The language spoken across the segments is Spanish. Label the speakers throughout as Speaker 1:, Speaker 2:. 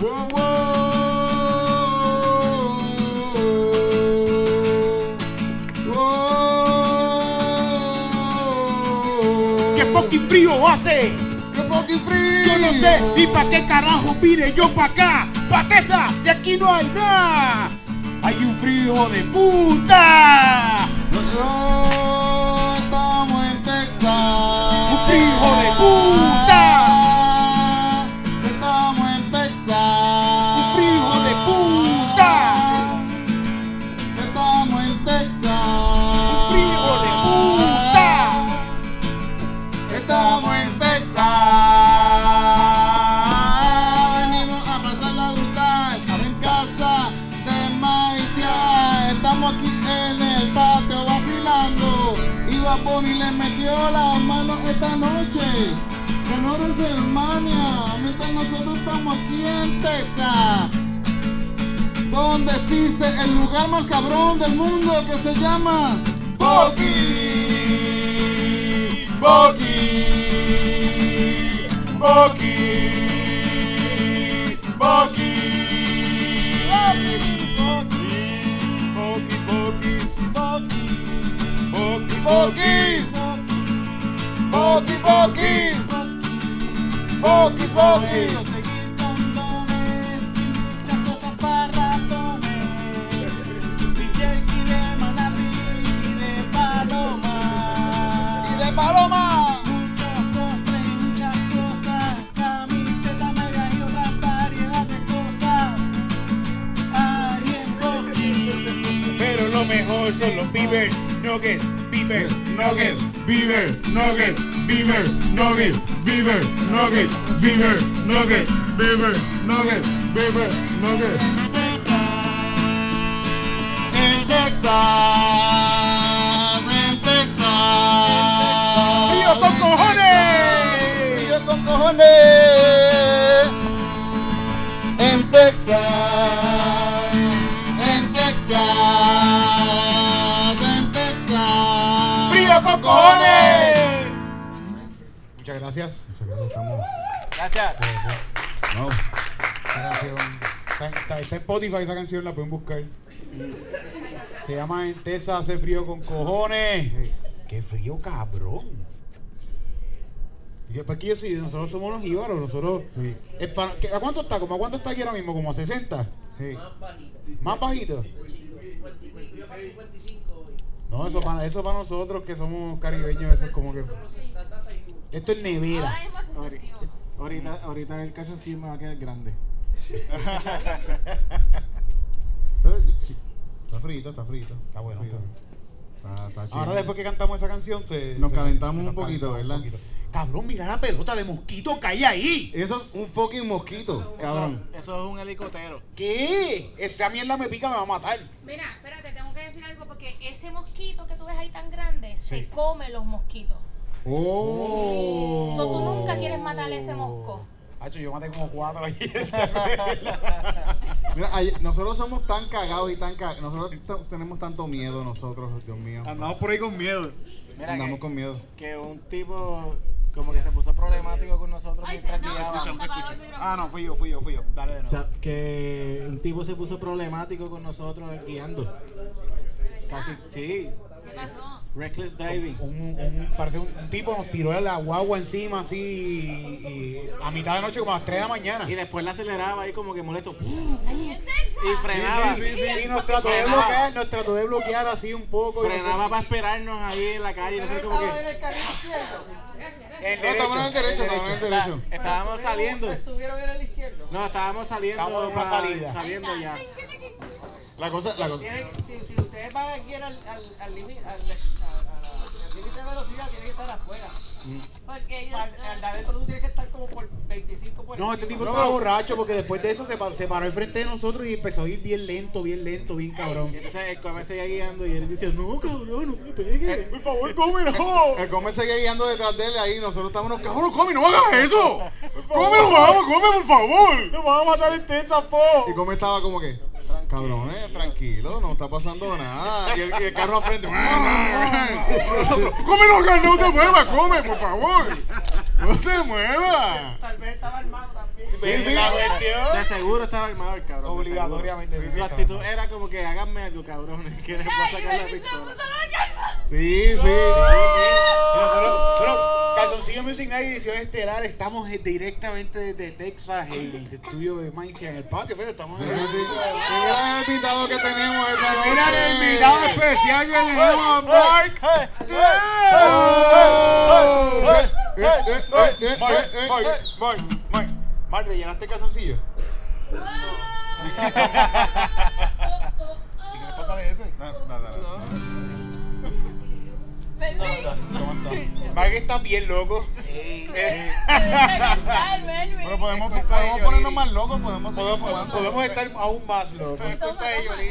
Speaker 1: ¡Qué fucking frío hace!
Speaker 2: ¡Qué fucking frío!
Speaker 1: Yo no sé ni pa' qué carajo vine yo pa' acá. ¡Pateza! Si aquí no hay nada. Hay un frío de puta.
Speaker 2: Nosotros estamos en Texas.
Speaker 1: Un frío de puta.
Speaker 2: Donde existe el lugar más cabrón del mundo que se llama Boki. Boki. Boki. Boki. Boki. Boki, Boki. Boki, Boki.
Speaker 1: Lo mejor son los beaver nuggets, beaver nuggets, beaver nuggets, beaver nuggets, beaver nuggets, beaver nuggets, beaver nuggets, beaver nuggets.
Speaker 2: En Texas. En Texas.
Speaker 1: ¡Frío con cojones!
Speaker 2: Con cojones. En Texas.
Speaker 1: Cojones!
Speaker 2: Muchas gracias. Muchas gracias. Estamos.
Speaker 1: Gracias.
Speaker 2: No. Esa canción. Está, está- está en Spotify esa canción, la pueden buscar. Se llama En Tesa hace frío con cojones. Qué frío, cabrón. Y después que yo sí, nosotros somos unos íbaros, nosotros. Sí. Es para- ¿qué- ¿A cuánto está? ¿Cómo a cuánto está aquí ahora mismo? ¿Como a 60? Sí. Más bajito. No, eso para eso para nosotros que somos caribeños, eso es como que. Esto es nevera.
Speaker 3: Ahorita, ahorita el calzoncillo me va a quedar grande.
Speaker 2: Sí, Está frito, está frito.
Speaker 1: Está bueno, está
Speaker 2: Está,
Speaker 1: Ahora después que cantamos esa canción se
Speaker 2: Nos
Speaker 1: se-
Speaker 2: calentamos un poquito, ¿verdad?
Speaker 1: Cabrón, mira la pelota de mosquito que hay ahí.
Speaker 2: Eso es un fucking mosquito, cabrón.
Speaker 3: Eso es un helicóptero.
Speaker 1: ¿Qué? Esa mierda me pica, me va a matar.
Speaker 4: Mira, espérate, tengo que decir algo porque ese mosquito que tú ves ahí tan grande
Speaker 1: Sí.
Speaker 4: se come los mosquitos.
Speaker 2: Oh.
Speaker 4: So, tú nunca quieres matar ese mosco.
Speaker 1: Hacho, yo maté como cuatro ahí.
Speaker 2: Mira, ay- nosotros somos tan cagados y tan cagados. Nosotros tenemos tanto miedo, nosotros, Dios mío.
Speaker 1: Andamos por ahí con miedo.
Speaker 3: Mira
Speaker 2: Andamos
Speaker 3: que,
Speaker 2: con miedo.
Speaker 3: que un tipo como que se puso problemático con nosotros
Speaker 4: Ay,
Speaker 3: mientras
Speaker 4: se- no,
Speaker 3: guiábamos.
Speaker 4: no, micrófono.
Speaker 1: Ah, no, fui yo, fui yo, fui yo. Dale de
Speaker 3: O
Speaker 1: nuevo.
Speaker 3: sea, que un tipo se puso problemático con nosotros guiando. Casi, sí.
Speaker 4: ¿Qué pasó?
Speaker 3: Reckless driving.
Speaker 1: Un, un- parece un, un tipo nos tiró la guagua encima así y, y a mitad de noche como a las 3 de la mañana.
Speaker 3: Y después la aceleraba ahí como que molesto.
Speaker 4: Ahí en Texas.
Speaker 3: Y frenaba.
Speaker 1: Sí, sí, sí, Y nos trató de
Speaker 3: Frenaba.
Speaker 1: bloquear, nos trató de bloquear así un poco. y
Speaker 3: Frenaba
Speaker 1: nosotros-
Speaker 3: para esperarnos ahí en la calle. No sé cómo que.
Speaker 4: Gracias, gracias.
Speaker 1: El
Speaker 2: No, estamos en el derecho, el
Speaker 3: Está-
Speaker 2: derecho.
Speaker 3: estábamos saliendo.
Speaker 5: ¿Estuvieron en el izquierdo?
Speaker 3: No, estábamos saliendo.
Speaker 1: Estamos en una
Speaker 3: para-
Speaker 1: salida.
Speaker 3: Saliendo ya.
Speaker 2: La cosa, la cosa.
Speaker 5: Si, si ustedes van aquí al, al, al límite al, al límite de velocidad, tienen que estar afuera.
Speaker 4: Porque ellos.
Speaker 5: Al, al adentro tú tienes que estar como por 25 por
Speaker 1: No, este tipo estaba borracho porque después de eso se, pa- se paró al frente de nosotros y empezó a ir bien lento, bien lento, bien cabrón.
Speaker 3: Y entonces el come seguía guiando y él decía, no, cabrón, no me pegues.
Speaker 1: Por favor, cómelo.
Speaker 2: El come seguía guiando detrás de él ahí. Nosotros estábamos, cabrón, come, no hagas eso. Come, vamos, come, por favor.
Speaker 1: Nos van a matar en Texas,
Speaker 2: Y
Speaker 1: fo.
Speaker 2: come estaba como que, cabrón, eh, tranquilo, no está pasando nada. Y el, y el carro al frente. Nosotros, come, no, no te muevas, come, por favor. No te muevas.
Speaker 5: Tal vez estaba armado.
Speaker 1: Sí, sí. La cuestión.
Speaker 6: De seguro estaba armado el cabrón.
Speaker 1: Obligatoriamente.
Speaker 6: Su actitud era como que háganme algo, cabrones, que les voy a sacar la pistola.
Speaker 2: Sí, sí.
Speaker 1: Bueno, Calzoncillo Music Night edición estelar, estamos eh, directamente desde Texas, en el estudio de Maincia, en el patio, pero estamos en
Speaker 2: gran invitado que tenemos esta noche.
Speaker 1: Mira el invitado especial que tenemos a Mark
Speaker 2: Eh, eh, eh, eh,
Speaker 1: Mark,
Speaker 2: eh,
Speaker 1: Mark,
Speaker 2: eh,
Speaker 1: Mark,
Speaker 2: eh.
Speaker 1: Mark, Mark, Mark, ¿te llenaste el calzoncillo? ¿Qué le pasa a ese?
Speaker 2: No, no, no, no.
Speaker 4: Melvin,
Speaker 1: Mark está bien loco.
Speaker 4: cantar, Melvin.
Speaker 2: Pero podemos, podemos ponernos más locos, podemos seguir
Speaker 1: Podemos, estar aún más locos.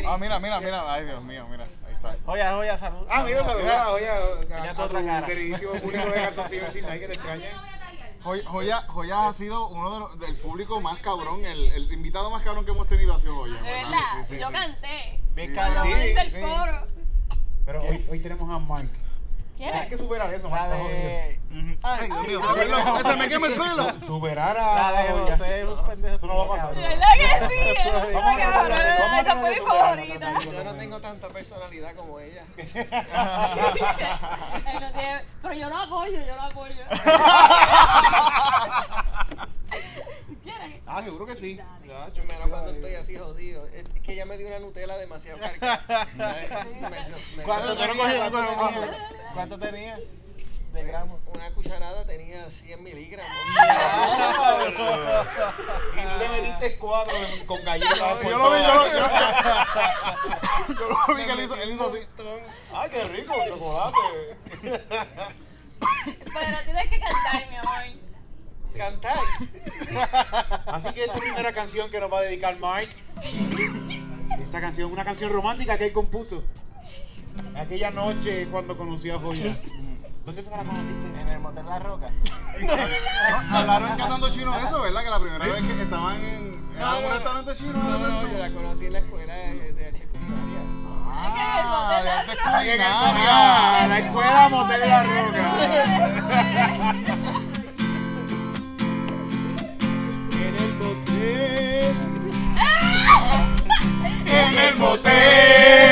Speaker 2: Ah, mira, mira, mira. Ay, Dios mío, mira. Ahí está.
Speaker 6: Joya, joya, salud.
Speaker 1: Ah, mira, saluda, oye,
Speaker 6: Enseña tu
Speaker 1: a
Speaker 6: otra
Speaker 1: tu
Speaker 6: cara.
Speaker 1: queridísimo público de Calzoncillo Music Night que te extraña.
Speaker 2: Joya, Joya, Joya ha sido uno de los- del público más cabrón, el, el invitado más cabrón que hemos tenido ha sido Joya.
Speaker 4: De verdad,
Speaker 2: Sí, sí,
Speaker 4: yo
Speaker 2: sí.
Speaker 4: canté.
Speaker 6: Bien cabrón.
Speaker 1: Pero hoy, hoy tenemos a Hay que superar eso,
Speaker 6: La
Speaker 1: jodido.
Speaker 6: de. Ay,
Speaker 2: Dios mío, se me- se me quema el pelo.
Speaker 1: Superar
Speaker 6: La
Speaker 1: a
Speaker 6: de
Speaker 1: Joya.
Speaker 6: José es un pendejo.
Speaker 1: Eso no va a pasar.
Speaker 4: De verdad que sí,
Speaker 1: de-
Speaker 4: Esa fue
Speaker 1: de
Speaker 4: mi favorita.
Speaker 1: de
Speaker 5: Yo no tengo tanta personalidad como ella.
Speaker 4: No Pero yo lo apoyo, yo lo apoyo.
Speaker 1: Ah, seguro que sí.
Speaker 5: Yo menos cuando estoy así jodido. Es que ella me dio una Nutella demasiado cargada.
Speaker 6: ¿Cuánto tenía? ¿Cuánto tenía? De gramos.
Speaker 5: Una cucharada tenía 100 miligramos.
Speaker 1: Y tú te metiste cuatro con galletas.
Speaker 2: Yo lo vi, yo lo
Speaker 1: todas.
Speaker 2: yo- yo lo vi que él hizo, él hizo así.
Speaker 1: Ay, qué rico, chocolate.
Speaker 4: Pero tienes que cantar, mi amor.
Speaker 5: Cantar.
Speaker 1: Así que esta primera canción que nos va a dedicar Mike. Esta canción es una canción romántica que él compuso. Aquella noche cuando conoció a Joya. ¿Dónde fue que la conociste?
Speaker 6: En el motel La Roca.
Speaker 2: Hablaron cantando chino de eso, ¿verdad? Que la primera vez que estaban en, en
Speaker 5: no,
Speaker 2: restaurante chino.
Speaker 5: No, no, yo la conocí en la escuela de, de arte culinaria.
Speaker 2: Ah,
Speaker 1: la escuela Motel La Roca. En el motel.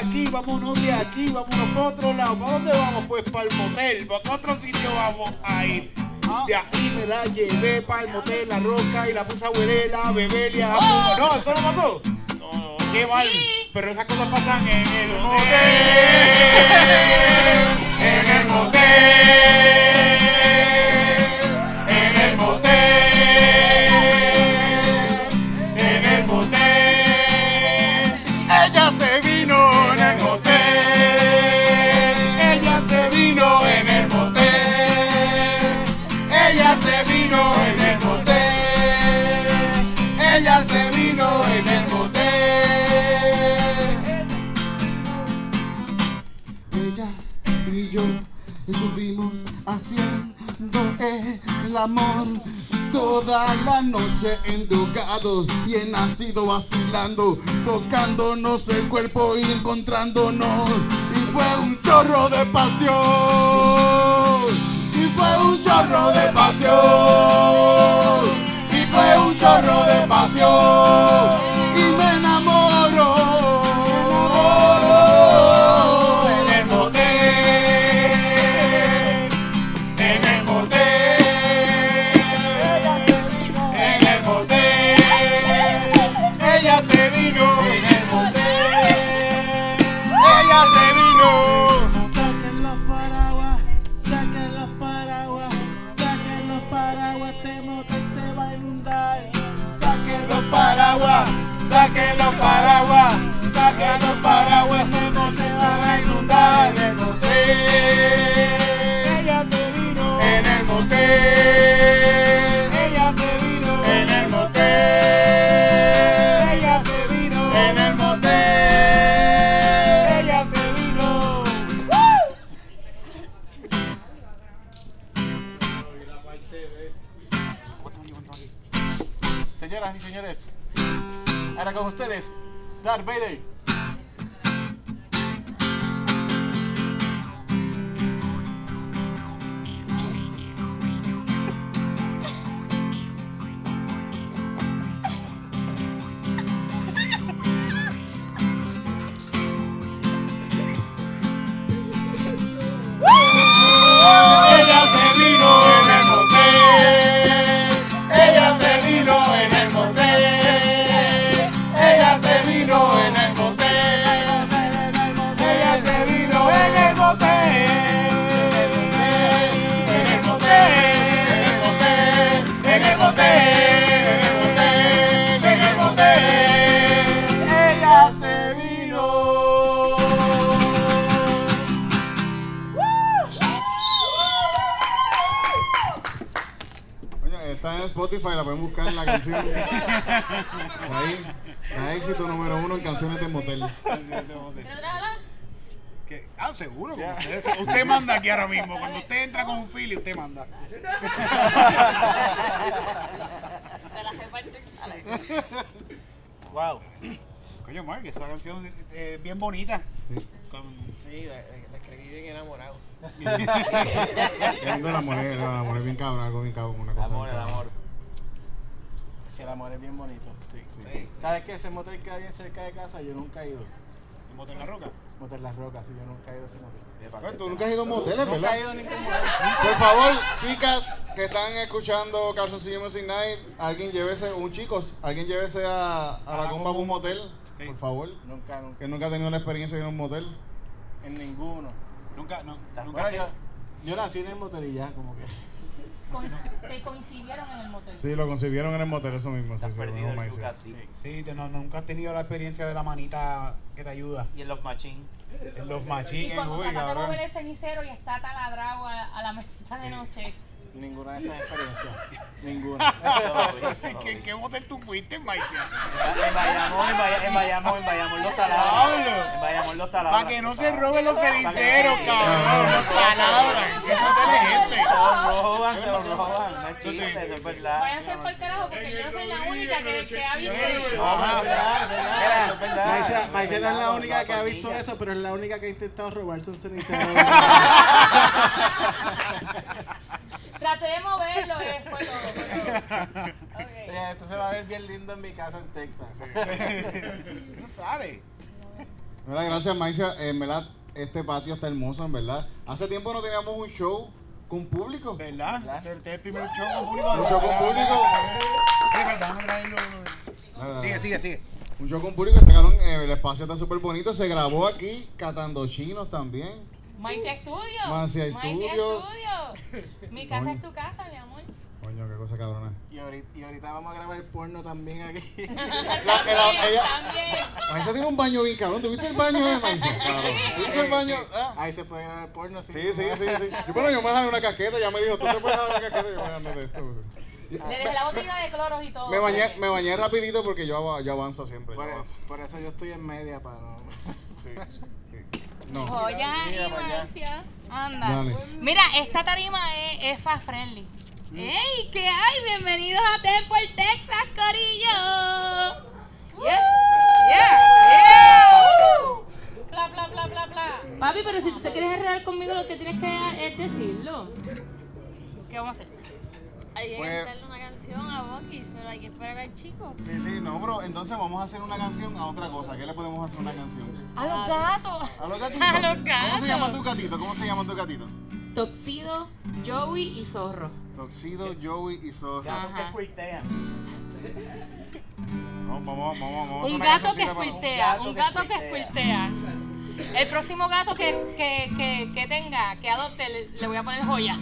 Speaker 1: Aquí, vámonos de aquí, vámonos para otro lado. ¿Para dónde vamos? Pues para el motel, para qué otro sitio vamos a ir. De ahí me la llevé para el motel La Roca y la puse a hueler, a beber y a fumar. No, eso no pasó. No, no, qué mal. Pero esas cosas pasan en el motel. En el motel.
Speaker 2: Toda la noche endrogados y en nacido vacilando, tocándonos el cuerpo y encontrándonos. Y fue un chorro de pasión. Y fue un chorro de pasión. Y fue un chorro de pasión.
Speaker 1: Señoras y
Speaker 3: señores, ahora
Speaker 6: con ustedes, Darth Vader.
Speaker 2: Spotify, la pueden buscar en la canción. Ahí. Está éxito número uno en canciones de motel.
Speaker 1: ¿Qué? Ah, seguro. porque Usted, usted manda aquí ahora mismo. Cuando usted entra con un fili, usted manda.
Speaker 4: La.
Speaker 6: Wow.
Speaker 1: Coño, Mark, esa canción es eh, bien bonita. Con-
Speaker 5: Sí, la, la escribí bien enamorado.
Speaker 2: Yo la enamoré, la enamoré bien cabrón, algo bien cabrón, una cosa.
Speaker 6: Amor,
Speaker 2: bien
Speaker 6: el
Speaker 2: cabrón.
Speaker 6: amor. Sí, el amor es bien bonito. Sí.
Speaker 5: Sí.
Speaker 6: ¿Sabes qué? Ese motel queda bien cerca de casa. Yo nunca he ido.
Speaker 1: ¿En Motel La Roca?
Speaker 6: Motel Las Rocas, sí, yo nunca he ido a ese motel.
Speaker 2: Tú nunca has ido a moteles,
Speaker 6: Nunca
Speaker 2: ¿verdad?
Speaker 6: he ido a ningún motel.
Speaker 2: Por favor, chicas que están escuchando Calzoncillo Music Night, alguien llévese, un chicos, alguien llévese a, a la compa a un motel,
Speaker 1: Sí.
Speaker 2: por favor.
Speaker 6: Nunca, nunca.
Speaker 2: Que nunca ha tenido la experiencia de ir a un motel.
Speaker 6: En ninguno.
Speaker 1: Nunca, no. Nunca
Speaker 6: Bueno,
Speaker 1: te-
Speaker 6: yo, yo nací en el motel y ya, como que.
Speaker 4: Te coincidieron en el motel.
Speaker 2: Sí, lo concibieron en el motel, eso mismo. Sí, sí.
Speaker 1: Sí, te- no, nunca has tenido la experiencia de la manita que te ayuda.
Speaker 6: Y en los machín.
Speaker 1: En los
Speaker 4: Y
Speaker 1: machines,
Speaker 4: cuando tratas de mover el cenicero y está taladrado a, a la mesita de noche.
Speaker 6: Ninguna de esas experiencias. Ninguna.
Speaker 1: ¿En qué motel tú fuiste, Maicia?
Speaker 6: En Bayamón, en Bayamón, en Bayamón, en Bayamón los talados. En Bayamón los talados.
Speaker 1: Para que no se roben los ceniceros, cabrón. Los palabras. ¿Qué motel es este?
Speaker 6: Se los roban, se los roban. No es chiste, eso es verdad.
Speaker 4: Váyanse por carajo porque yo no soy la única que, ha visto eso.
Speaker 7: Maicia, Maicia no es la única que ha visto eso, pero es la única que ha intentado robarse un cenicero.
Speaker 4: Traté de moverlo, eh, fue todo. Fue todo. Ok.
Speaker 6: Oye, esto se va a ver bien lindo en mi casa en Texas.
Speaker 1: No sabe.
Speaker 2: Mira, gracias, Maicia. En verdad, este patio está hermoso, en verdad. Hace tiempo no teníamos un show con público.
Speaker 1: ¿Verdad? Este es el primer show con público.
Speaker 2: Un show con público.
Speaker 1: Verdad, traerlo.
Speaker 2: Nada,
Speaker 1: Sigue, sigue, sigue.
Speaker 2: Un show con público, este cabrón, eh, el espacio está súper bonito. Se grabó aquí, catando chinos también.
Speaker 4: Maicia Studio.
Speaker 2: Maicia Studios.
Speaker 4: Studio. Mi casa es tu casa, mi amor.
Speaker 2: Coño, qué cosa cabrona.
Speaker 7: y, ahorita, y ahorita vamos a grabar porno también aquí.
Speaker 2: La- la- ella-
Speaker 4: También.
Speaker 2: Maicia tiene un baño bien cabrón. ¿Tuviste el baño de Maicia? ¿Tuviste el baño? Ah.
Speaker 7: Ahí se puede grabar porno.
Speaker 2: Sí, sí, sí, sí. Yo, bueno, yo me dejaré una casqueta, ya me dijo, tú te puedes dejar una casqueta, yo me ando de esto.
Speaker 4: Le dejé la botella de cloros y todo.
Speaker 2: Me bañé,
Speaker 4: porque-
Speaker 2: me bañé rapidito porque yo, yo avanzo siempre. yo
Speaker 7: Por,
Speaker 2: avanzo.
Speaker 7: eso, por eso yo estoy en media para.
Speaker 2: Sí, sí. No.
Speaker 4: Joya y. Marcia. Anda.
Speaker 2: Dale.
Speaker 4: Mira, esta tarima es, es fa friendly. ¡Ey! ¿Qué hay? Bienvenidos a Temple, Texas, Corillo. Yes. Yeah.
Speaker 3: Bla, bla, bla, bla, bla.
Speaker 4: Papi, pero si tú te quieres enredar conmigo, lo que tienes que es decirlo. ¿Qué vamos a hacer?
Speaker 8: Hay que
Speaker 2: Pues-
Speaker 8: cantarle una canción a Bokis, pero hay que esperar al chico.
Speaker 2: Sí, sí, no, bro. Entonces vamos a hacer una canción a otra cosa. ¿Qué le podemos hacer una canción?
Speaker 4: A los gatos.
Speaker 2: A los gatitos.
Speaker 4: A los
Speaker 2: ¿Cómo
Speaker 4: gatos.
Speaker 2: se llama tu gatito? ¿Cómo se llama tu gatito?
Speaker 4: Toxido, Joey y Zorro.
Speaker 2: Toxido, Joey y
Speaker 4: Ajá.
Speaker 6: cuitean.
Speaker 2: Vamos, vamos, vamos, vamos. a hacer
Speaker 4: Un gato que
Speaker 6: gato
Speaker 4: un gato que
Speaker 6: escuiltea.
Speaker 4: El próximo gato que, que, que, que tenga, que adopte, le, le voy a poner joya.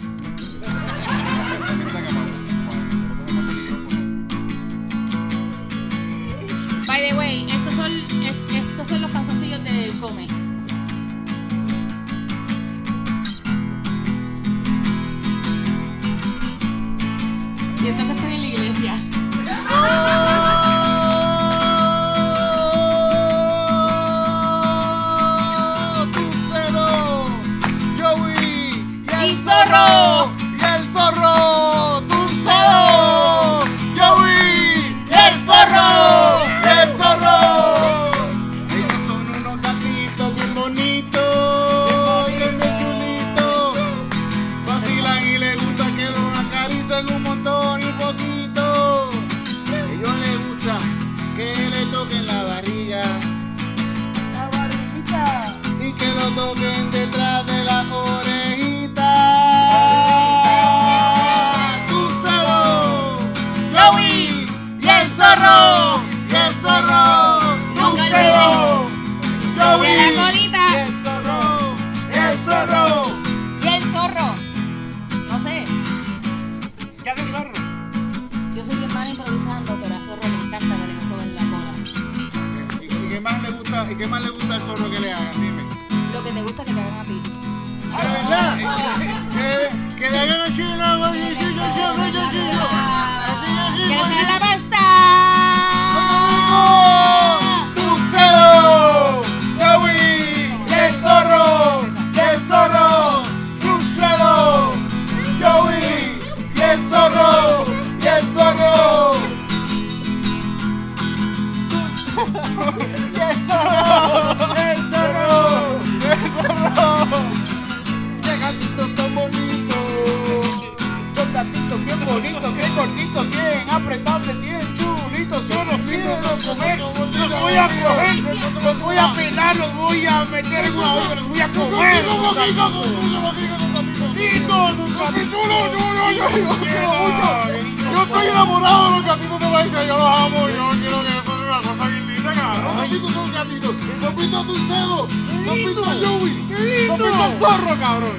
Speaker 4: Estoy
Speaker 1: enamorado de los gatitos de Maíz, yo los amo. Yo quiero que eso es una cosa bien linda, cabrón. Los gatitos son gatitos. Los pitos dulcedo. Los pitos Joey. Los pitos zorro, cabrón.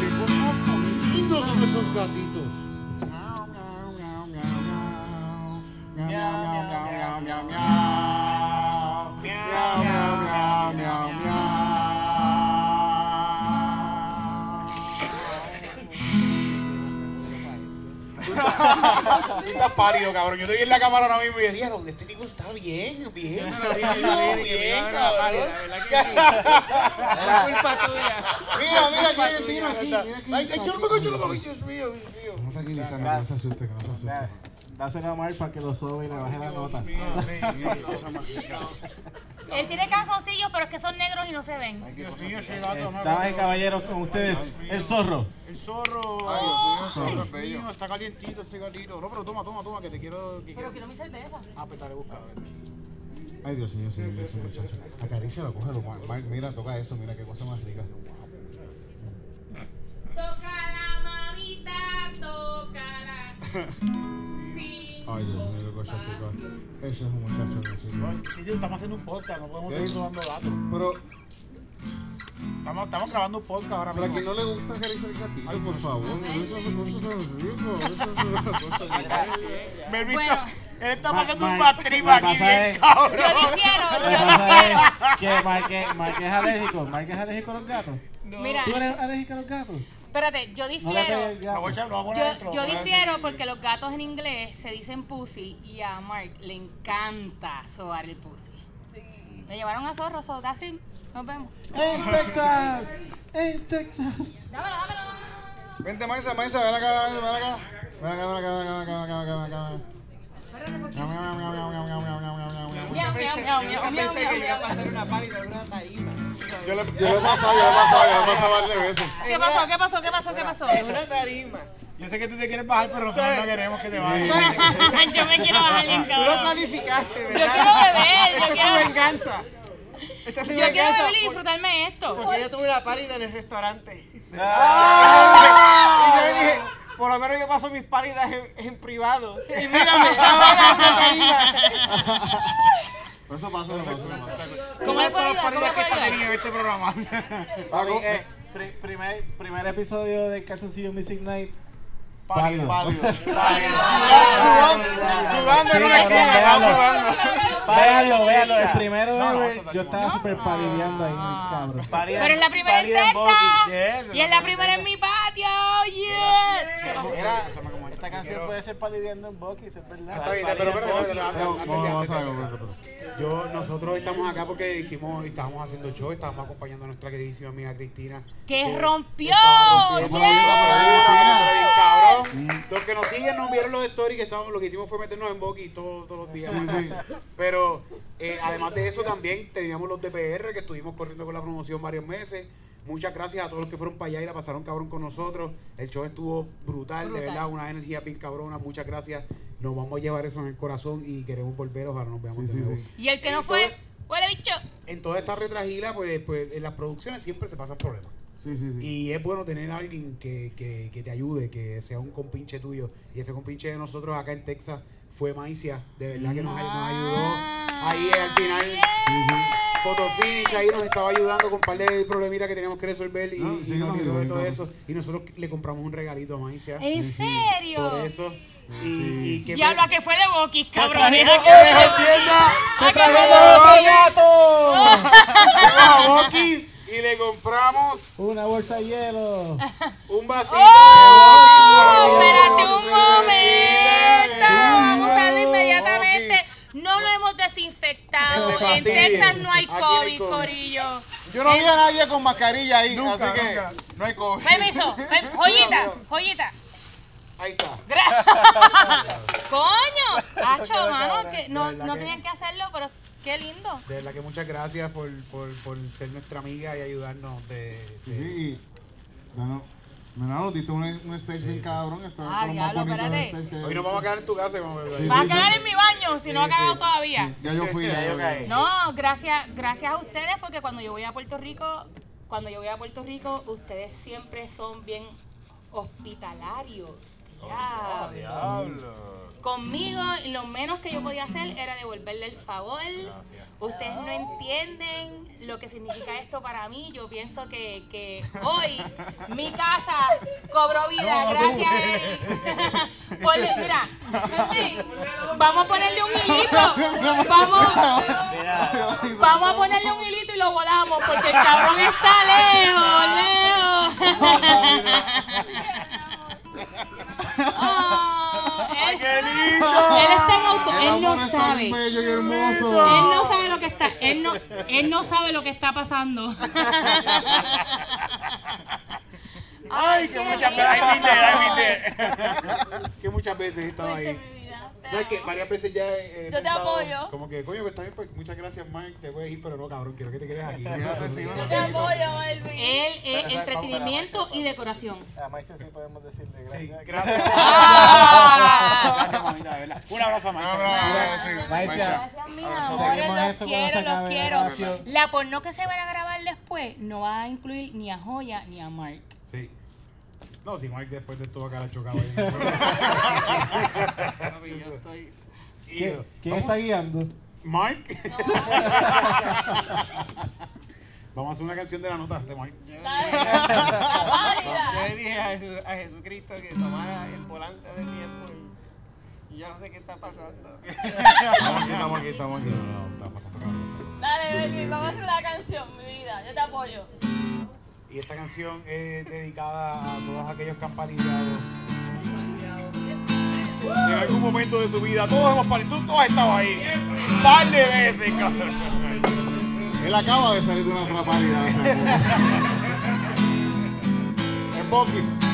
Speaker 1: Qué cosas tan lindos son esos gatitos. Está pálido, cabrón. Yo estoy en la cámara ahora mismo y dije, "Diablo, este tipo está bien, bien, bien, bien, cabrón.
Speaker 5: La culpa tuya.
Speaker 1: Mira, mira aquí, mira aquí, mira aquí. Ay, yo no me Dios mío, Dios mío.
Speaker 2: Vamos a tranquilizarnos, que no se asuste, que no se asuste.
Speaker 7: Dáselo a Mark para que lo sobe y le baje la nota.
Speaker 4: Él tiene calzoncillos, pero es que son negros y no se ven.
Speaker 7: Damas y caballeros, con ustedes, el zorro.
Speaker 1: El zorro.
Speaker 2: Ay, Dios mío,
Speaker 1: está calientito este gatito. No, pero toma, toma, toma, que te quiero.
Speaker 4: Pero
Speaker 1: quiero.
Speaker 4: mi cerveza.
Speaker 1: Ah, pues dale, busca.
Speaker 2: Ay, Dios mío, sí, ese muchacho. Acarícialo, cógelo. Mar- Mar- Mira, toca eso, mira qué cosa más rica.
Speaker 4: Tócala, mamita, tócala.
Speaker 2: Ay, Dios mío, qué cosa rica.
Speaker 4: compasión.
Speaker 2: Ese es un muchacho que sí.
Speaker 1: Ay, Estamos haciendo un podcast, no podemos seguir robando datos.
Speaker 2: Pero,
Speaker 1: Estamos, estamos grabando un podcast ahora
Speaker 2: para
Speaker 1: mismo.
Speaker 2: quien no le gusta acariciar el gatito, por favor. Eso es ricas. Eso es
Speaker 1: está- él está pasando un
Speaker 7: lo que
Speaker 1: aquí bien
Speaker 7: es-
Speaker 1: cabrón.
Speaker 4: Yo difiero,
Speaker 7: Lo que
Speaker 4: yo difiero.
Speaker 7: es que Mark es- alérgico. Mark es alérgico a los gatos.
Speaker 4: Mira,
Speaker 7: ¿Tú eres alérgico a los gatos?
Speaker 4: Espérate, yo
Speaker 7: le
Speaker 4: difiero.
Speaker 7: el
Speaker 1: Lo voy a
Speaker 7: gato.
Speaker 1: echar, lo voy a poner
Speaker 4: Yo,
Speaker 1: dentro,
Speaker 4: difiero porque los gatos en inglés se dicen pussy y a Mark le encanta sobar el pussy. Me llevaron a zorro, so it. Nos vemos.
Speaker 7: En Texas. En Texas.
Speaker 4: Dámelo, dámelo.
Speaker 2: Vente, Maisa, Maisa, ven acá, ven acá. Ven acá, ven acá, ven acá, ven acá, ven acá. Miau, miau, miau, miau, miau, miau, miau, miau, miau, miau.
Speaker 4: Miau, miau.
Speaker 5: Yo
Speaker 2: le, yo le he pasado, yo le he pasado, yo le he pasado varias veces.
Speaker 4: ¿Qué pasó? ¿Qué pasó? ¿Qué pasó? ¿Qué pasó?
Speaker 5: En una tarima.
Speaker 1: Yo sé que tú te quieres bajar, pero nosotros no queremos que te vayas.
Speaker 4: yo me quiero bajar bien,
Speaker 5: Tú lo planificaste,
Speaker 4: Yo
Speaker 5: ¿verdad?
Speaker 4: quiero beber,
Speaker 5: Esta
Speaker 4: yo
Speaker 5: es tu
Speaker 4: quiero,
Speaker 5: venganza. Esta es tu
Speaker 4: yo quiero
Speaker 5: venganza.
Speaker 4: beber y
Speaker 5: por-
Speaker 4: disfrutarme esto.
Speaker 5: Porque yo tuve una pálida en el restaurante. Y yo le dije, por lo menos yo paso mis pálidas en, en privado. Y mírame, ahora en una tarima.
Speaker 2: Por eso pasa, no pasa.
Speaker 4: ¿Cómo puedo ayudar? ¿Cómo le puedo ayudar?
Speaker 1: en este programa.
Speaker 7: Eh, pri- primer, primer episodio de Calzoncillo Music Night.
Speaker 1: Pálido.
Speaker 7: Pálido.
Speaker 1: Sudando, sudando en una esquina, estaba sudando.
Speaker 7: Véalo, véalo. El primero
Speaker 1: No, no,
Speaker 7: ever,
Speaker 1: esto
Speaker 7: yo estaba
Speaker 1: chulo.
Speaker 7: súper palideando ahí, cabrón.
Speaker 4: Pero es la primera en. Texas.
Speaker 1: Yes,
Speaker 4: Y es la primera en mi patio. Yes.
Speaker 7: Mira, esta canción puede ser palideando en Bucky, es verdad.
Speaker 1: Pero Yo, nosotros estamos acá porque hicimos, estábamos haciendo show, estábamos acompañando a nuestra queridísima amiga Cristina.
Speaker 4: Que rompió.
Speaker 1: Los que nos siguen nos vieron los stories que estábamos, lo que hicimos fue meternos en Boki todos, todos los días. Pero eh, además de eso también teníamos los DPR que estuvimos corriendo con la promoción varios meses. Muchas gracias a todos los que fueron para allá y la pasaron cabrón con nosotros. El show estuvo brutal, de verdad, una energía bien cabrona. Muchas gracias. Nos vamos a llevar eso en el corazón y queremos volver. Ojalá nos veamos
Speaker 2: Sí,
Speaker 1: de
Speaker 2: sí,
Speaker 1: nuevo.
Speaker 2: sí.
Speaker 4: Y el que no fue, huele bicho.
Speaker 1: En toda esta retragila, pues, pues en las producciones siempre se pasan problemas.
Speaker 2: Sí, sí, sí.
Speaker 1: Y es bueno tener a alguien que, que, que te ayude, que sea un compinche tuyo. Y ese compinche de nosotros acá en Texas fue Maicia. De verdad que nos, ay- nos ayudó. Ahí al final, Fotofinish ahí nos estaba ayudando con un par de problemitas que teníamos que resolver y,
Speaker 2: no,
Speaker 1: nos todo eso. Y nosotros le compramos un regalito a Maicia.
Speaker 4: ¿En serio?
Speaker 1: Y, y que
Speaker 4: fue de Boquis, cabrón. ¡A
Speaker 7: que
Speaker 4: fue de Boquis! y le compramos
Speaker 7: una bolsa de hielo,
Speaker 1: un vasito.
Speaker 4: Oh,
Speaker 1: de
Speaker 4: espérate un momento, vamos a inmediatamente. No lo hemos desinfectado. En. Texas no hay
Speaker 1: no hay
Speaker 4: COVID,
Speaker 1: COVID.
Speaker 4: corillo.
Speaker 2: Yo no vi a nadie con mascarilla ahí,
Speaker 1: Nunca,
Speaker 2: así que
Speaker 1: nunca.
Speaker 2: no hay COVID.
Speaker 4: Permiso. per- Joyita, joyita.
Speaker 2: Ahí está.
Speaker 4: Coño. Hacho, mano, que no, no tenían que hacerlo, pero qué lindo.
Speaker 1: De verdad que muchas gracias por, por, por ser nuestra amiga y ayudarnos de... de-
Speaker 2: Sí. Bueno, Menado, diste un, un stage bien cabrón. Esto
Speaker 4: Ah,
Speaker 2: es
Speaker 4: diablo, espérate.
Speaker 1: Hoy nos vamos a quedar en tu casa vamos a.
Speaker 2: Sí,
Speaker 4: Va a
Speaker 2: sí,
Speaker 4: quedar
Speaker 2: sí.
Speaker 4: en mi baño, si no ha
Speaker 1: Sí,
Speaker 4: quedado
Speaker 1: sí.
Speaker 4: todavía.
Speaker 2: Ya yo fui.
Speaker 6: Ya
Speaker 2: ya
Speaker 6: yo caí.
Speaker 2: fui.
Speaker 4: No, gracias, gracias a ustedes porque cuando yo voy a Puerto Rico, cuando yo voy a Puerto Rico, ustedes siempre son bien hospitalarios. Diablo. Conmigo, lo menos que yo podía hacer era devolverle el favor. Ustedes no entienden lo que significa esto para mí. Yo pienso que, que hoy mi casa cobró vida gracias a él. Ponle- mira, vamos a ponerle un hilito. Vamos, Vamos a ponerle un hilito y lo volamos porque el cabrón está lejos, lejos. Ah, él, él está en auto,
Speaker 2: El
Speaker 4: él
Speaker 2: amor
Speaker 4: no
Speaker 2: es tan
Speaker 4: sabe. Él
Speaker 2: bello y hermoso.
Speaker 4: no sabe lo que está, él no, él no sabe lo que está pasando.
Speaker 6: ay, que muchas veces. Ay, viste.
Speaker 1: que muchas veces he estado ahí. ¿Sabes qué? Varias veces ya he, he
Speaker 8: Yo te
Speaker 1: pensado
Speaker 8: apoyo.
Speaker 1: Como que, coño, que está bien, pues muchas gracias, Mike. Te voy a ir, pero no, cabrón, quiero que te quedes aquí.
Speaker 8: Yo te apoyo, Melvin.
Speaker 4: Él es entretenimiento y decoración.
Speaker 7: A Maísa sí podemos decirle gracias.
Speaker 1: Sí, gracias.
Speaker 6: Gracias, mamita, de verdad. Un abrazo a. Maísa,
Speaker 4: Gracias, mi amor. Los quiero, los quiero. La porno que se van a grabar después no va a incluir ni a Joya ni a Mark.
Speaker 1: Sí. No, si Mike después de esto va a quedar chocado ahí.
Speaker 7: ¿Quién, quién está guiando?
Speaker 1: Mike. Vamos a hacer una canción de la nota de Mike.
Speaker 8: Válida.
Speaker 5: Yo le dije a, Jesu- a Jesucristo que tomara el volante del tiempo y, y yo no sé qué está pasando.
Speaker 1: Estamos aquí, estamos aquí, estamos aquí. No, no, está pasando.
Speaker 8: Dale, Melvin, vamos a hacer una canción, mi vida. Yo te apoyo.
Speaker 1: Y esta canción es dedicada a todos aquellos que han palideado. En algún momento de su vida, todos hemos palideado. Tú, tú has estado ahí. Un par de veces, cabrón.
Speaker 2: Él acaba de salir de una atrapadilla.
Speaker 1: En Bokis.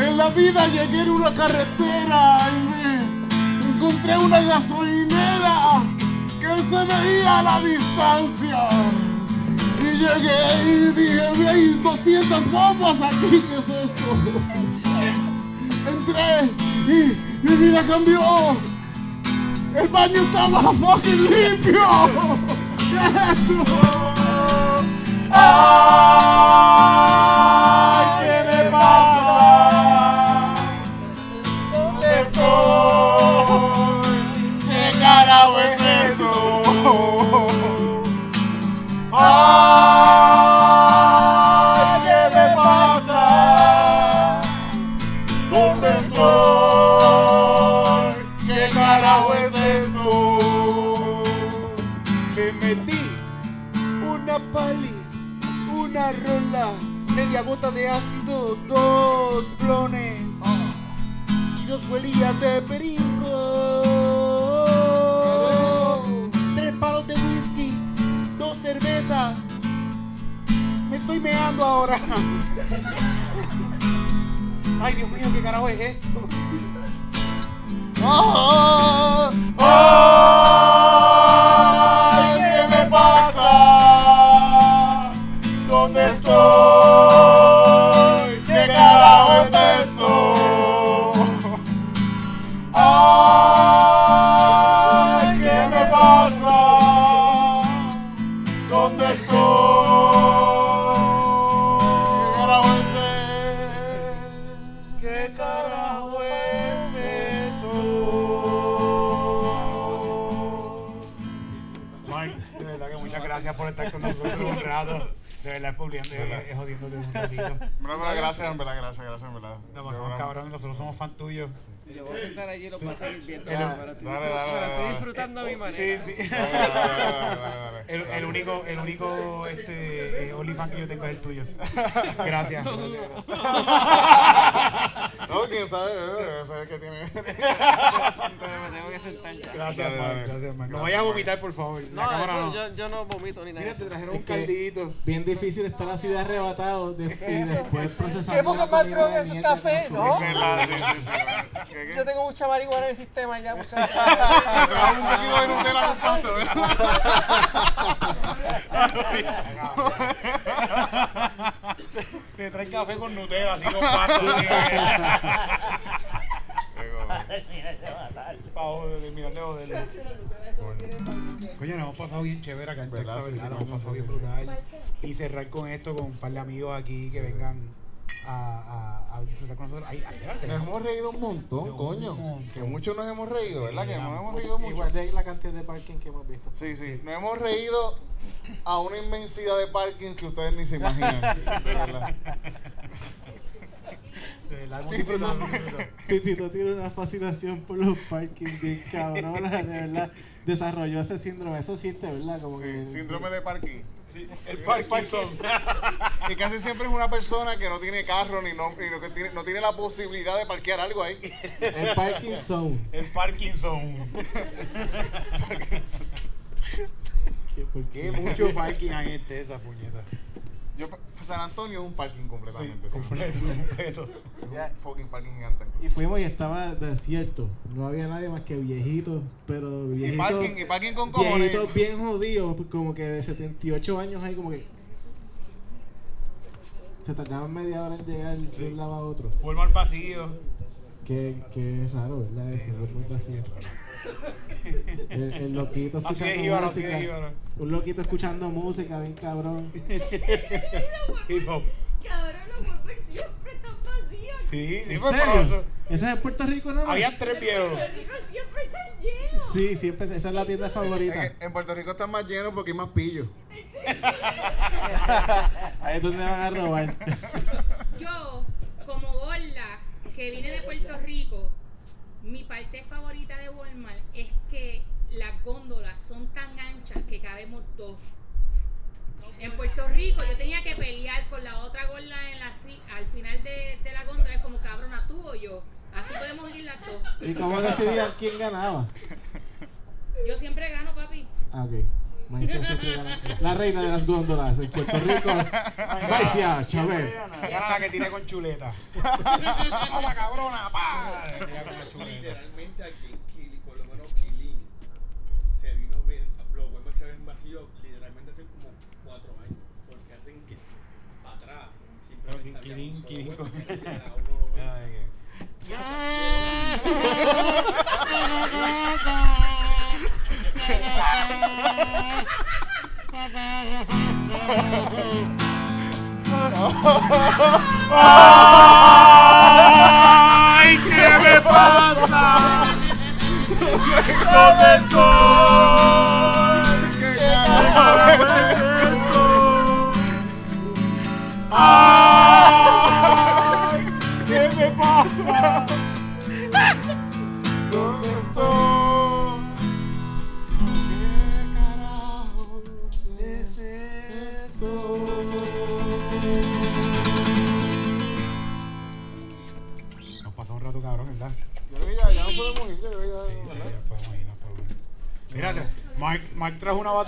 Speaker 2: En la vida llegué en una carretera y me encontré una gasolinera que se veía a la distancia. Y llegué y dije, hay 200 bombas aquí, ¿qué es esto? Entré y mi vida cambió. El baño estaba fucking limpio. ¿Qué es?
Speaker 1: ¡Ay, dos huelillas de perico. Tres palos de whisky, dos cervezas,
Speaker 5: estoy meando ahora. Ay, Dios mío, ¿qué carajo es esto?
Speaker 2: ¡Oh! ¡Ay! Es
Speaker 1: jodiéndote un ratito.
Speaker 2: En verdad, gracias, en verdad, gracias, gracias, en verdad.
Speaker 1: Nos pasamos cabrón, nosotros somos fan tuyos.
Speaker 5: Yo voy a sentar allí y lo paso viendo.
Speaker 1: El-
Speaker 2: Dale, dale, dale,
Speaker 5: Estoy disfrutando a mi
Speaker 1: Sí,
Speaker 5: manera.
Speaker 1: sí.
Speaker 2: Dale, dale, dale, dale, dale.
Speaker 1: El, el único, el único este, eh, OnlyFans que yo tengo es el tuyo. Gracias.
Speaker 2: No, quién sabe, debe saber que tiene.
Speaker 5: Pero me tengo que sentar ya.
Speaker 1: Gracias,
Speaker 2: dale.
Speaker 1: Gracias. No vayas a vomitar, por favor. La
Speaker 5: No,
Speaker 1: cámara
Speaker 5: eso,
Speaker 1: no.
Speaker 5: Yo, yo no vomito ni nada.
Speaker 1: Mira, te trajeron
Speaker 7: Es
Speaker 1: un caldito.
Speaker 7: Bien difícil estar así de arrebatado de- y después procesando.
Speaker 5: ¿Qué poco
Speaker 7: la
Speaker 5: más droga es café? ¿No?
Speaker 2: verdad.
Speaker 5: Yo tengo mucha marihuana en el sistema ya, muchachos.
Speaker 2: Trajo un poquito de Nutella con pasto,
Speaker 1: Te traen café con Nutella, así con pasto. Para terminar de. Coño, nos hemos pasado bien chévere acá en
Speaker 2: ¿Verdad?
Speaker 1: Texas, Nos hemos pasado bien brutal. Y cerrar con esto con un par de amigos aquí que vengan a, a, a disfrutar con nosotros. Ay, ay, espérate,
Speaker 2: Nos hemos reído un montón,
Speaker 1: Un
Speaker 2: coño.
Speaker 1: montón.
Speaker 2: Que mucho nos hemos reído, ¿verdad? Que
Speaker 1: Sí,
Speaker 2: nos hemos
Speaker 1: sí.
Speaker 2: reído mucho.
Speaker 7: Igual de la cantidad de parking que hemos visto.
Speaker 2: Sí, sí. Nos hemos reído a una inmensidad de parkings que ustedes ni se imaginan.
Speaker 1: Disfrutado mucho.
Speaker 7: Titito tiene una fascinación por los parkings bien cabrona, de verdad. Desarrolló ese síndrome, eso existe, ¿verdad? Como que
Speaker 2: Sí, síndrome de parking.
Speaker 1: El Parkinson.
Speaker 2: Y casi siempre es una persona que no tiene carro ni no, ni no, que tiene, no tiene la posibilidad de parquear algo ahí.
Speaker 7: El parking zone.
Speaker 1: El Parkinson.
Speaker 7: ¿Qué, por
Speaker 1: Qué mucho parking hay en esa puñeta.
Speaker 2: Yo, San Antonio es un parking
Speaker 1: Sí,
Speaker 2: completamente. sí.
Speaker 1: completo, completo.
Speaker 2: Es un fucking parking gigante.
Speaker 7: Y fuimos y estaba desierto. No había nadie más que viejitos, pero
Speaker 2: Y
Speaker 7: viejitos.
Speaker 2: parking, y parking con cojones.
Speaker 7: viejitos bien jodidos, como que de 78 años ahí, como que. Se tardaban media hora en llegar de un lado a otro.
Speaker 1: Vuelvo al pasillo.
Speaker 7: Qué, qué raro, ¿verdad? Eso, verlo así. El, el loquito
Speaker 1: Así
Speaker 7: escuchando
Speaker 1: de jíbaro, así de
Speaker 7: música.
Speaker 1: jíbaro.
Speaker 7: Un loquito escuchando música, bien cabrón.
Speaker 1: Hip hop.
Speaker 8: Cabrón, los Wolverines siempre están vacíos.
Speaker 1: Sí, sí,
Speaker 7: ¿En
Speaker 1: pues,
Speaker 7: serio?
Speaker 1: por eso.
Speaker 7: ¿Eso es Puerto Rico, no?
Speaker 1: Habían tres viejos.
Speaker 8: Los ricos siempre están llenos.
Speaker 7: Sí, siempre, esa es la tienda favorita.
Speaker 2: en Puerto Rico están más llenos porque hay más pillos.
Speaker 7: Ahí es donde van a robar.
Speaker 4: Yo, como gorda que vine de Puerto Rico, mi parte favorita de Walmart es que las góndolas son tan anchas que cabemos dos. En Puerto Rico yo tenía que pelear con la otra gorda en la fi- al final de, de la góndola, es como cabrona, tú o yo. Aquí podemos ir las dos.
Speaker 7: ¿Y cómo decidían quién ganaba?
Speaker 4: Yo siempre gano, papi.
Speaker 7: Ah, ok. Maestra siempre gana. La reina de las góndolas en Puerto Rico. Marcia Chávez.
Speaker 1: Gana la que tiene con chuleta. ¡Hola, cabrona!
Speaker 9: Literalmente aquí en Kili, por lo menos Kilín, se vino bien, los Walmart se ven vacíos literalmente hace como cuatro años, porque hacen que para atrás, simplemente
Speaker 1: Kilín,
Speaker 9: un solo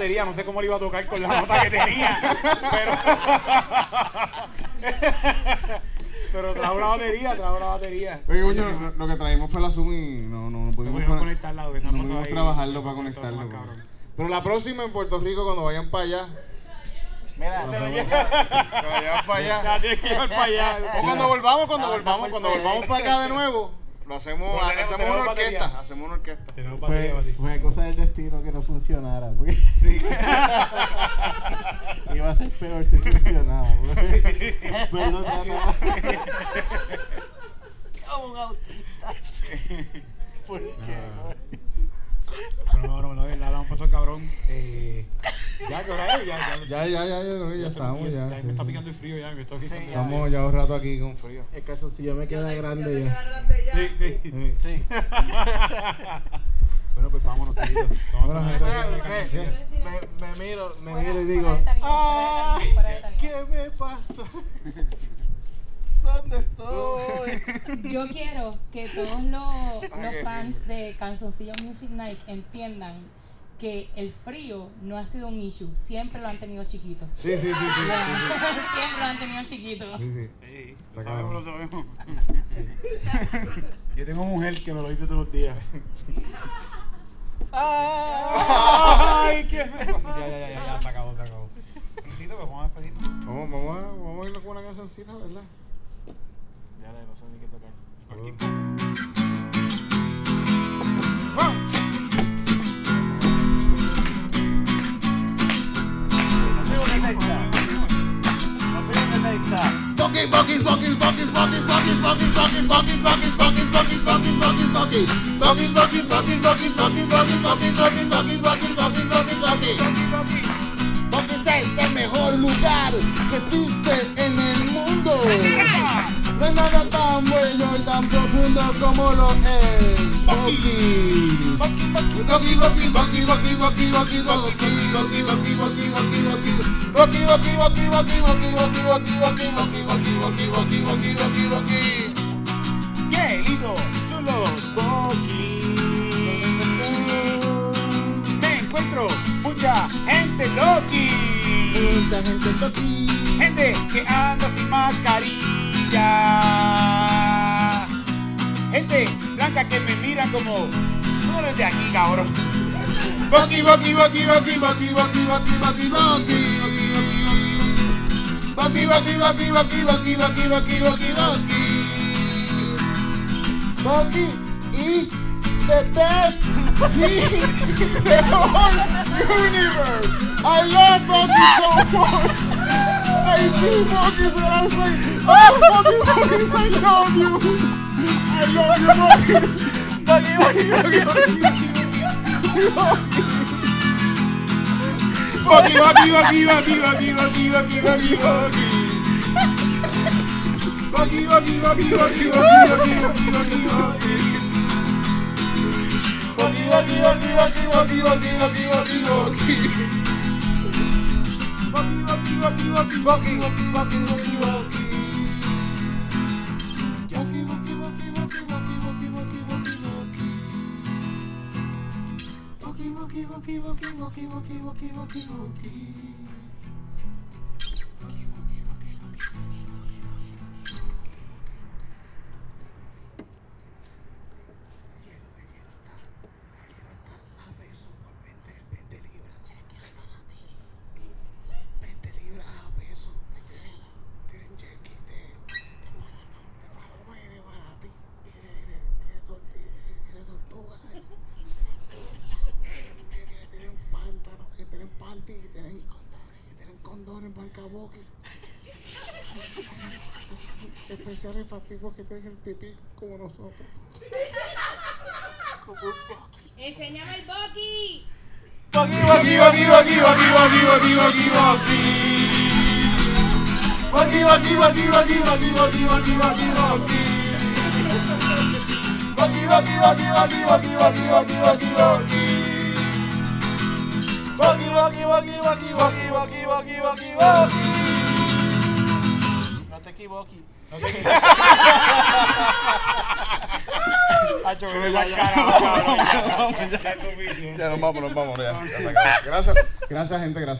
Speaker 1: batería, no sé cómo le iba a tocar con la nota que tenía. Pero, pero trajo una batería, trajo una batería.
Speaker 2: Oye, coño, lo, lo que traímos fue la Zoom y no, no, no
Speaker 1: No
Speaker 2: pudimos,
Speaker 1: pudimos
Speaker 2: con-
Speaker 1: conectarla,
Speaker 2: no pudimos
Speaker 1: ahí.
Speaker 2: trabajarlo para conectarlo.
Speaker 1: más
Speaker 2: pues. Pero la próxima en Puerto Rico, cuando vayan para allá,
Speaker 3: Mira,
Speaker 2: cuando vayan para allá,
Speaker 1: Ya tienes que ir para allá.
Speaker 2: o cuando volvamos, cuando
Speaker 3: No,
Speaker 2: volvamos,
Speaker 3: no,
Speaker 2: cuando volvamos para acá de nuevo, lo hacemos,
Speaker 1: tenemos-
Speaker 2: hacemos
Speaker 1: tenemos
Speaker 2: una
Speaker 1: batería.
Speaker 2: orquesta, hacemos una orquesta.
Speaker 1: Tenemos batería,
Speaker 7: Fue,
Speaker 1: batería.
Speaker 7: fue cosa del destino que no funcionara. Porque iba a ser peor si funcionaba
Speaker 3: un autista.
Speaker 7: ¿Por qué?
Speaker 1: Pero no, no, no, de verdad, la hemos pasado cabrón. Eh, ya, que hora es? Ya, ya,
Speaker 2: Ya, ya, ya, yo creo que ya estamos, ya.
Speaker 1: Ya
Speaker 2: sí,
Speaker 1: me está
Speaker 2: sí.
Speaker 1: picando estoy aquí.
Speaker 3: Sí, ya.
Speaker 2: Estamos ya un rato aquí con frío.
Speaker 7: El calzoncillo me queda grande ya.
Speaker 1: Sí, sí.
Speaker 2: Sí.
Speaker 7: Sí.
Speaker 1: Bueno, pues vámonos, querido. Vamos a canción.
Speaker 7: Me, me miro, me
Speaker 4: Fuera-
Speaker 7: miro y digo, ¿Qué me pasa? ¿Dónde estoy?
Speaker 4: Yo quiero que todos los,
Speaker 2: Ah,
Speaker 4: los fans de Canzoncillo Music Night entiendan que el frío no ha sido un issue, siempre lo han tenido chiquito.
Speaker 2: Sí, sí, sí, sí. sí,
Speaker 4: siempre lo han tenido chiquito.
Speaker 2: sí, sí.
Speaker 1: Sí, lo sabemos, lo sabemos. Yo tengo mujer que me lo dice todos los días.
Speaker 7: ¡Ay! ¿Qué me
Speaker 1: Ya, ya, ya, ya, ya, se acabó, se acabó. Tito, pues vamos a despedir.
Speaker 2: Vamos, vamos, a, vamos a irnos con una cancioncita, ¿verdad?
Speaker 7: Ya no sé ni qué tocar.
Speaker 2: Bucky es el mejor lugar que existe en el mundo. No hay nada tan bueno y tan profundo como lo es.
Speaker 1: Yeah, lindo, son los Me encuentro mucha gente Loki.
Speaker 2: Mucha gente Loki.
Speaker 1: Gente que anda sin mascarilla. Gente blanca que me mira como. Tú eres de aquí, cabrón.
Speaker 2: Bucky, Bucky, Bucky, Bucky, Bucky, Bucky, Bucky, Bucky, Bucky. Bucky, Bucky, Bucky, Bucky, Bucky, Bucky, Bucky, Bucky, Bucky. Bucky is the best the whole universe. I love Bucky so much. I see monkeys and I was like, oh, fucking monkeys, I love you. I love you,
Speaker 1: monkeys. Monkey, monkey, monkey, monkey. Monkey, monkey,
Speaker 2: monkey, monkey, monkey, monkey, monkey, monkey. Monkey, monkey, monkey,
Speaker 1: monkey, monkey, monkey, monkey,
Speaker 2: monkey. Monkey, monkey, monkey, monkey, monkey, monkey, monkey, monkey walkie, walkie, walkie, walkie, walkie, walkie, walkie. Walkie, walkie, walkie, walkie, walkie, walkie, walkie. Especiales para tipos que tienen el pipí como nosotros.
Speaker 4: Enséñame el Bucky,
Speaker 1: Bucky, Bucky, Bucky. Bucky, Bucky, Bucky, Bucky, Bucky, Bucky,
Speaker 2: Bucky, Bucky, Bucky. Bucky, Bucky, Bucky, Bucky, Bucky, Bucky, Bucky, Bucky, Bucky. Bucky, Bucky, Bucky, Bucky, Bucky, Bucky, Bucky, Bucky, Bucky.
Speaker 3: No te equivoques.
Speaker 2: Ya
Speaker 1: es suficiente.
Speaker 2: Ya nos vamos, nos vamos. Gracias, gracias gente, gracias.